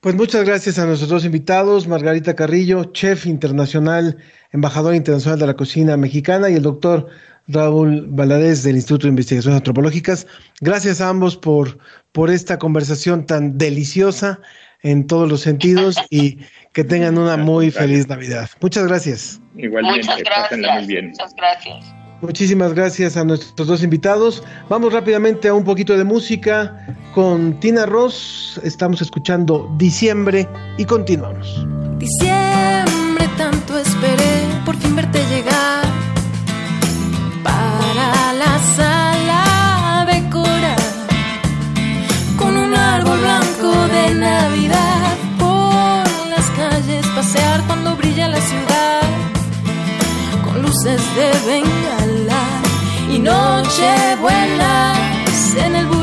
Pues muchas gracias a nuestros dos invitados, Margarita Carrillo, chef internacional, embajador internacional de la cocina mexicana, y el doctor Raúl Valadez del Instituto de Investigaciones Antropológicas. Gracias a ambos por, por esta conversación tan deliciosa en todos los sentidos y que tengan una muy feliz Navidad. Muchas gracias. Igualmente, Muchas pásenla muy gracias. bien. Muchas gracias. Muchísimas gracias a nuestros dos invitados. Vamos rápidamente a un poquito de música con Tina Ross. Estamos escuchando Diciembre y continuamos. Diciembre tanto esperé por fin verte llegar para la sala decorar con un árbol blanco de Navidad luces de bengala y noche buenas en el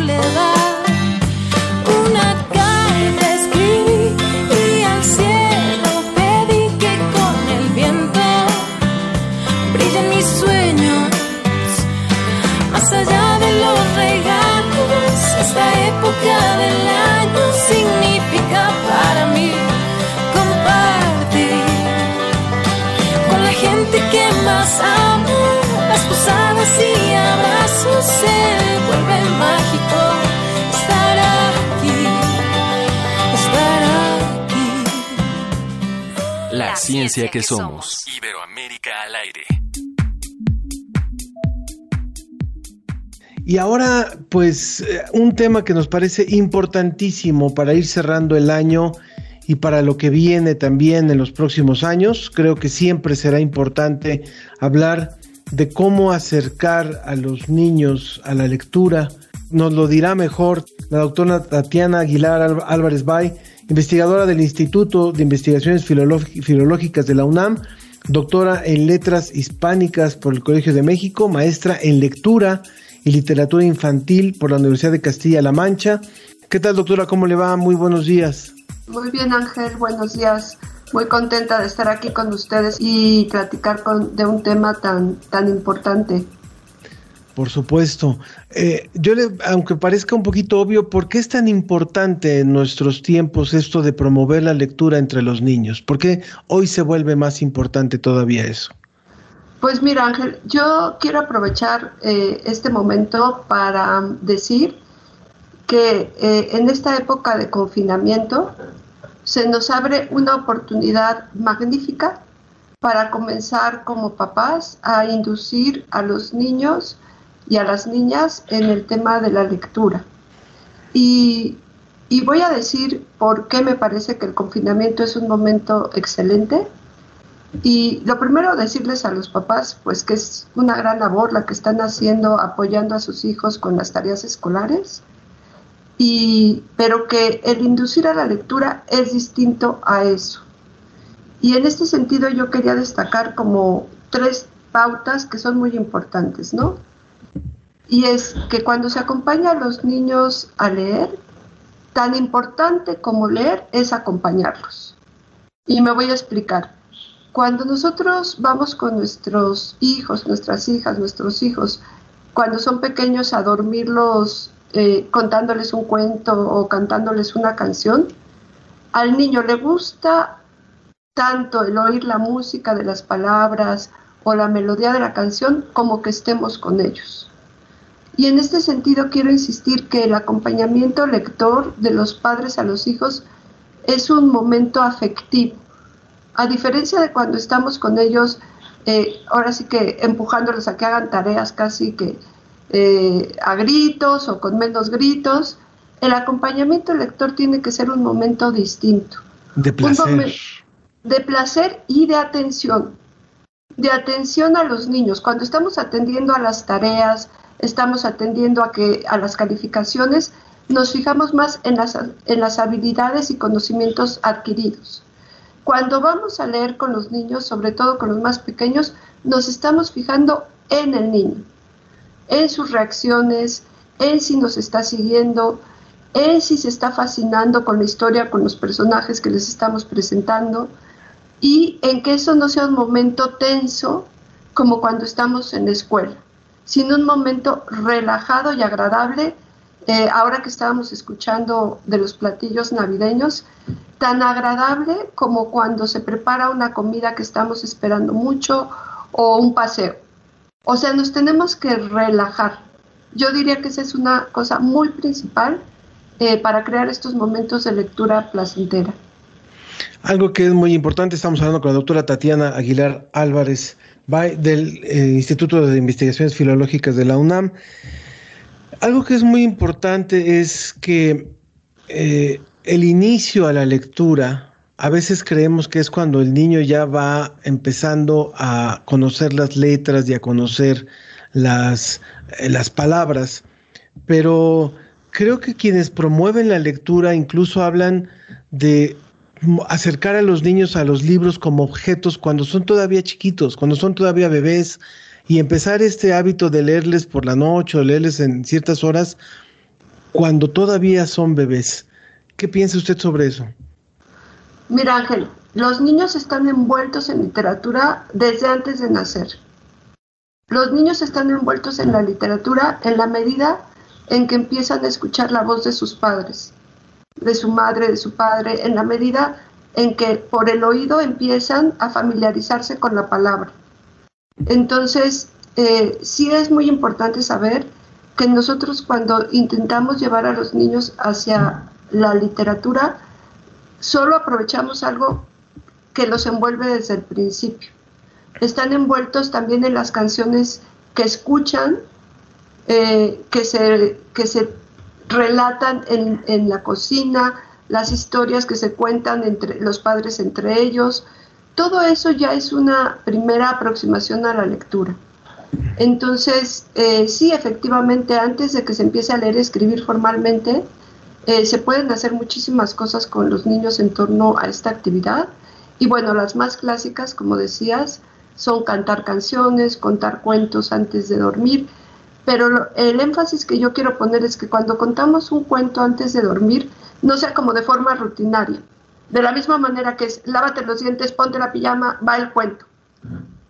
ciencia, que, somos. Iberoamérica al aire. Y ahora, pues, eh, un tema que nos parece importantísimo para ir cerrando el año y para lo que viene también en los próximos años. Creo que siempre será importante hablar de cómo acercar a los niños a la lectura. Nos lo dirá mejor la doctora Tatiana Aguilar Álvarez Bay, investigadora del Instituto de Investigaciones Filológicas de la UNAM, doctora en Letras Hispánicas por el Colegio de México, maestra en Lectura y Literatura Infantil por la Universidad de Castilla-La Mancha. ¿Qué tal, doctora? ¿Cómo le va? Muy buenos días. Muy bien, Ángel. Buenos días. Muy contenta de estar aquí con ustedes y platicar de un tema tan, tan importante. Por supuesto. Eh, yo, le, aunque parezca un poquito obvio, ¿por qué es tan importante en nuestros tiempos esto de promover la lectura entre los niños? ¿Por qué hoy se vuelve más importante todavía eso? Pues mira, Ángel, yo quiero aprovechar eh, este momento para decir que eh, en esta época de confinamiento se nos abre una oportunidad magnífica para comenzar como papás a inducir a los niños y a las niñas en el tema de la lectura. Y, y voy a decir por qué me parece que el confinamiento es un momento excelente y lo primero decirles a los papás, pues que es una gran labor la que están haciendo apoyando a sus hijos con las tareas escolares, y, pero que el inducir a la lectura es distinto a eso. Y en este sentido yo quería destacar como tres pautas que son muy importantes, ¿no? Y es que cuando se acompaña a los niños a leer, tan importante como leer es acompañarlos. Y me voy a explicar. Cuando nosotros vamos con nuestros hijos, nuestras hijas, nuestros hijos, cuando son pequeños a dormirlos eh, contándoles un cuento o cantándoles una canción, al niño le gusta tanto el oír la música de las palabras o la melodía de la canción como que estemos con ellos. Y en este sentido quiero insistir que el acompañamiento lector de los padres a los hijos es un momento afectivo a diferencia de cuando estamos con ellos, eh, ahora sí que empujándolos a que hagan tareas casi que eh, a gritos o con menos gritos, el acompañamiento lector tiene que ser un momento distinto. De placer. de placer y de atención. De atención a los niños. Cuando estamos atendiendo a las tareas, estamos atendiendo a, que, a las calificaciones, nos fijamos más en las, en las habilidades y conocimientos adquiridos. Cuando vamos a leer con los niños, sobre todo con los más pequeños, nos estamos fijando en el niño, en sus reacciones, en si nos está siguiendo, en si se está fascinando con la historia, con los personajes que les estamos presentando, y en que eso no sea un momento tenso como cuando estamos en la escuela, sino un momento relajado y agradable. Eh, ahora que estábamos escuchando de los platillos navideños, tan agradable como cuando se prepara una comida que estamos esperando mucho o un paseo. O sea, nos tenemos que relajar. Yo diría que esa es una cosa muy principal eh, para crear estos momentos de lectura placentera. Algo que es muy importante, estamos hablando con la doctora Tatiana Aguilar Álvarez del eh, Instituto de Investigaciones Filológicas de la UNAM. Algo que es muy importante es que eh, el inicio a la lectura, a veces creemos que es cuando el niño ya va empezando a conocer las letras y a conocer las, eh, las palabras, pero creo que quienes promueven la lectura incluso hablan de acercar a los niños a los libros como objetos cuando son todavía chiquitos, cuando son todavía bebés, y empezar este hábito de leerles por la noche o leerles en ciertas horas cuando todavía son bebés. ¿Qué piensa usted sobre eso? Mira, Ángel, los niños están envueltos en literatura desde antes de nacer. Los niños están envueltos en la literatura en la medida en que empiezan a escuchar la voz de sus padres, de su madre, de su padre, en la medida en que por el oído empiezan a familiarizarse con la palabra. Entonces, eh, sí es muy importante saber que nosotros cuando intentamos llevar a los niños hacia la literatura, solo aprovechamos algo que los envuelve desde el principio. Están envueltos también en las canciones que escuchan, eh, que, se, que se relatan en, la cocina, las historias que se cuentan entre los padres entre ellos, todo eso ya es una primera aproximación a la lectura. Entonces, eh, sí, efectivamente, antes de que se empiece a leer y escribir formalmente, eh, se pueden hacer muchísimas cosas con los niños en torno a esta actividad. Y bueno, las más clásicas, como decías, son cantar canciones, contar cuentos antes de dormir. Pero el énfasis que yo quiero poner es que cuando contamos un cuento antes de dormir, no sea como de forma rutinaria. De la misma manera que es lávate los dientes, ponte la pijama, va el cuento.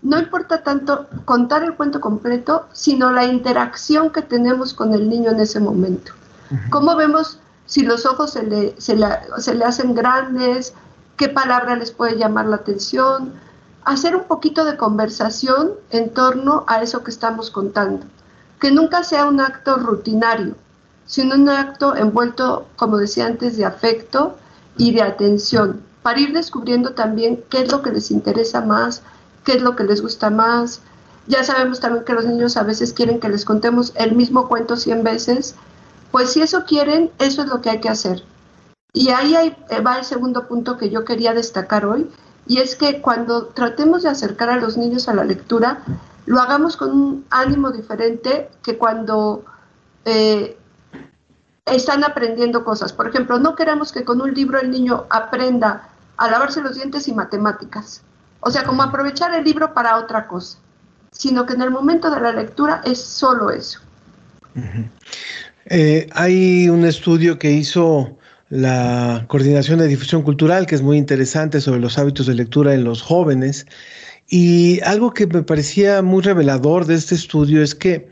No importa tanto contar el cuento completo, sino la interacción que tenemos con el niño en ese momento. ¿Cómo vemos si los ojos se le, se, se le hacen grandes? ¿Qué palabra les puede llamar la atención? Hacer un poquito de conversación en torno a eso que estamos contando. Que nunca sea un acto rutinario, sino un acto envuelto, como decía antes, de afecto y de atención, para ir descubriendo también qué es lo que les interesa más, qué es lo que les gusta más. Ya sabemos también que los niños a veces quieren que les contemos el mismo cuento 100 veces, pues si eso quieren, eso es lo que hay que hacer. Y ahí eh, va el segundo punto que yo quería destacar hoy, y es que cuando tratemos de acercar a los niños a la lectura, lo hagamos con un ánimo diferente que cuando eh, están aprendiendo cosas. Por ejemplo, no queremos que con un libro el niño aprenda a lavarse los dientes y matemáticas. O sea, como aprovechar el libro para otra cosa, sino que en el momento de la lectura es solo eso. Eh, hay un estudio que hizo la Coordinación de Difusión Cultural, que es muy interesante sobre los hábitos de lectura en los jóvenes. Y algo que me parecía muy revelador de este estudio es que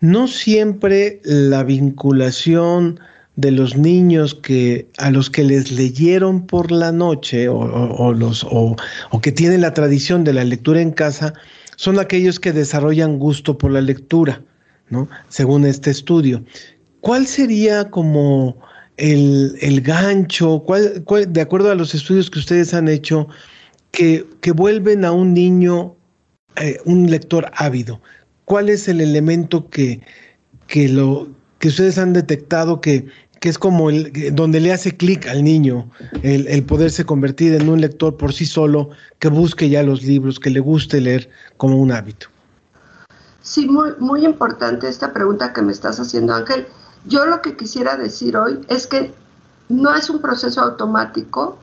no siempre la vinculación de los niños que a los que les leyeron por la noche o, los o, que tienen la tradición de la lectura en casa son aquellos que desarrollan gusto por la lectura, ¿no? Según este estudio. ¿Cuál sería como el, gancho, de acuerdo a los estudios que ustedes han hecho, que, vuelven a un niño eh, un lector ávido? ¿Cuál es el elemento que, que, lo, que ustedes han detectado que, es como el, donde le hace clic al niño el, el, poderse convertir en un lector por sí solo, que busque ya los libros, que le guste leer como un hábito? Sí, muy, muy importante esta pregunta que me estás haciendo, Ángel. Yo lo que quisiera decir hoy es que no es un proceso automático,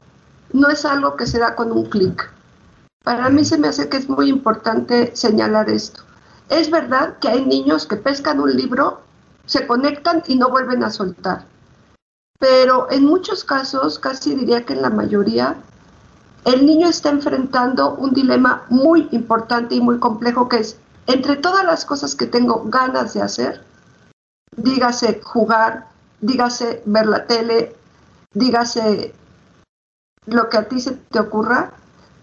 no es algo que se da con un clic. Para mí se me hace que es muy importante señalar esto. Es verdad que hay niños que pescan un libro, se conectan y no vuelven a soltar. Pero en muchos casos, casi diría que en la mayoría, el niño está enfrentando un dilema muy importante y muy complejo que es, entre todas las cosas que tengo ganas de hacer, dígase jugar, dígase ver la tele, dígase lo que a ti se te ocurra,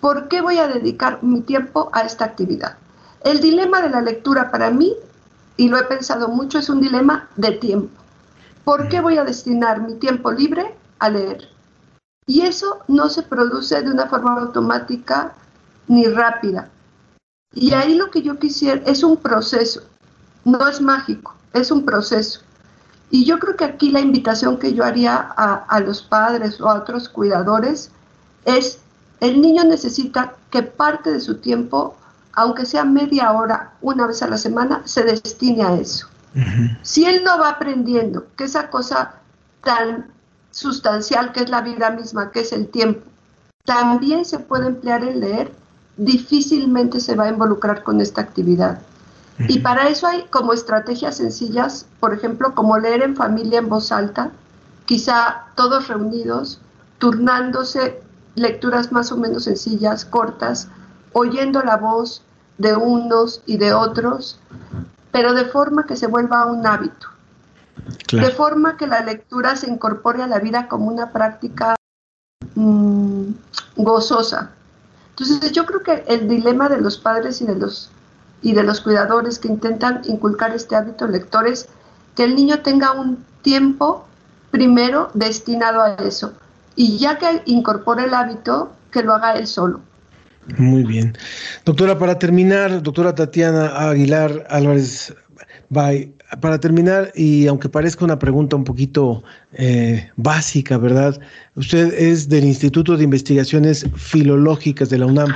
¿por qué voy a dedicar mi tiempo a esta actividad? El dilema de la lectura para mí, y lo he pensado mucho, es un dilema de tiempo. ¿Por qué voy a destinar mi tiempo libre a leer? Y eso no se produce de una forma automática ni rápida. Y ahí lo que yo quisiera es un proceso, no es mágico, es un proceso. Y yo creo que aquí la invitación que yo haría a, a los padres o a otros cuidadores es, el niño necesita que parte de su tiempo aunque sea media hora, una vez a la semana, se destine a eso. Si él no va aprendiendo que esa cosa tan sustancial que es la vida misma, que es el tiempo, también se puede emplear en leer, difícilmente se va a involucrar con esta actividad. Y para eso hay como estrategias sencillas, por ejemplo, como leer en familia en voz alta, quizá todos reunidos, turnándose lecturas más o menos sencillas, cortas, oyendo la voz de unos y de otros, pero de forma que se vuelva un hábito, de forma que la lectura se incorpore a la vida como una práctica mm, gozosa. Entonces yo creo que el dilema de los padres y de los y de los cuidadores que intentan inculcar este hábito lector es que el niño tenga un tiempo primero destinado a eso y ya que incorpore el hábito, que lo haga él solo. Muy bien. Doctora, para terminar, doctora Tatiana Aguilar Álvarez Bay, para terminar, y aunque parezca una pregunta un poquito eh, básica, ¿verdad? Usted es del Instituto de Investigaciones Filológicas de la UNAM.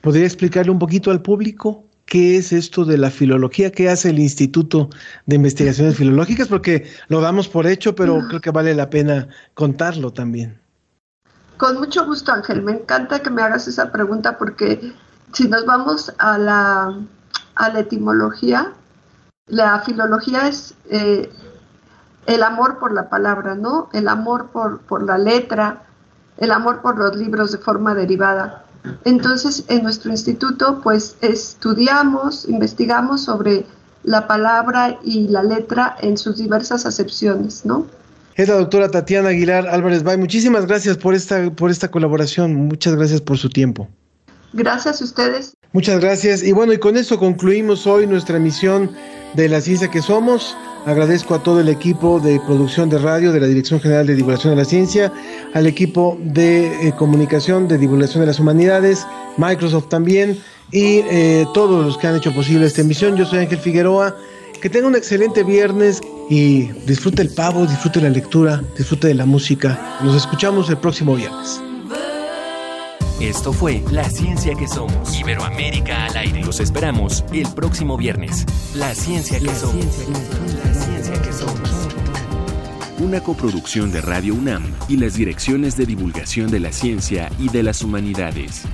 ¿Podría explicarle un poquito al público qué es esto de la filología? ¿Qué hace el Instituto de Investigaciones Filológicas? Porque lo damos por hecho, pero creo que vale la pena contarlo también. Con mucho gusto, Ángel. Me encanta que me hagas esa pregunta porque si nos vamos a la, a la etimología, la filología es eh, el amor por la palabra, ¿no? El amor por, por la letra, el amor por los libros de forma derivada. Entonces, en nuestro instituto, pues estudiamos, investigamos sobre la palabra y la letra en sus diversas acepciones, ¿no? Es la doctora Tatiana Aguilar Álvarez Bay. Muchísimas gracias por esta, por esta colaboración. Muchas gracias por su tiempo. Gracias a ustedes. Muchas gracias. Y bueno, y con eso concluimos hoy nuestra emisión de La Ciencia que Somos. Agradezco a todo el equipo de producción de radio de la Dirección General de Divulgación de la Ciencia, al equipo de eh, comunicación de divulgación de las humanidades, Microsoft también, y eh, todos los que han hecho posible esta emisión. Yo soy Ángel Figueroa. Que tenga un excelente viernes y disfrute el pavo, disfrute la lectura, disfrute de la música. Nos escuchamos el próximo viernes. Esto fue La Ciencia que Somos. Iberoamérica al aire. Los esperamos el próximo viernes. La Ciencia que Somos. La Ciencia que Somos. Una coproducción de Radio UNAM y las direcciones de divulgación de la ciencia y de las humanidades.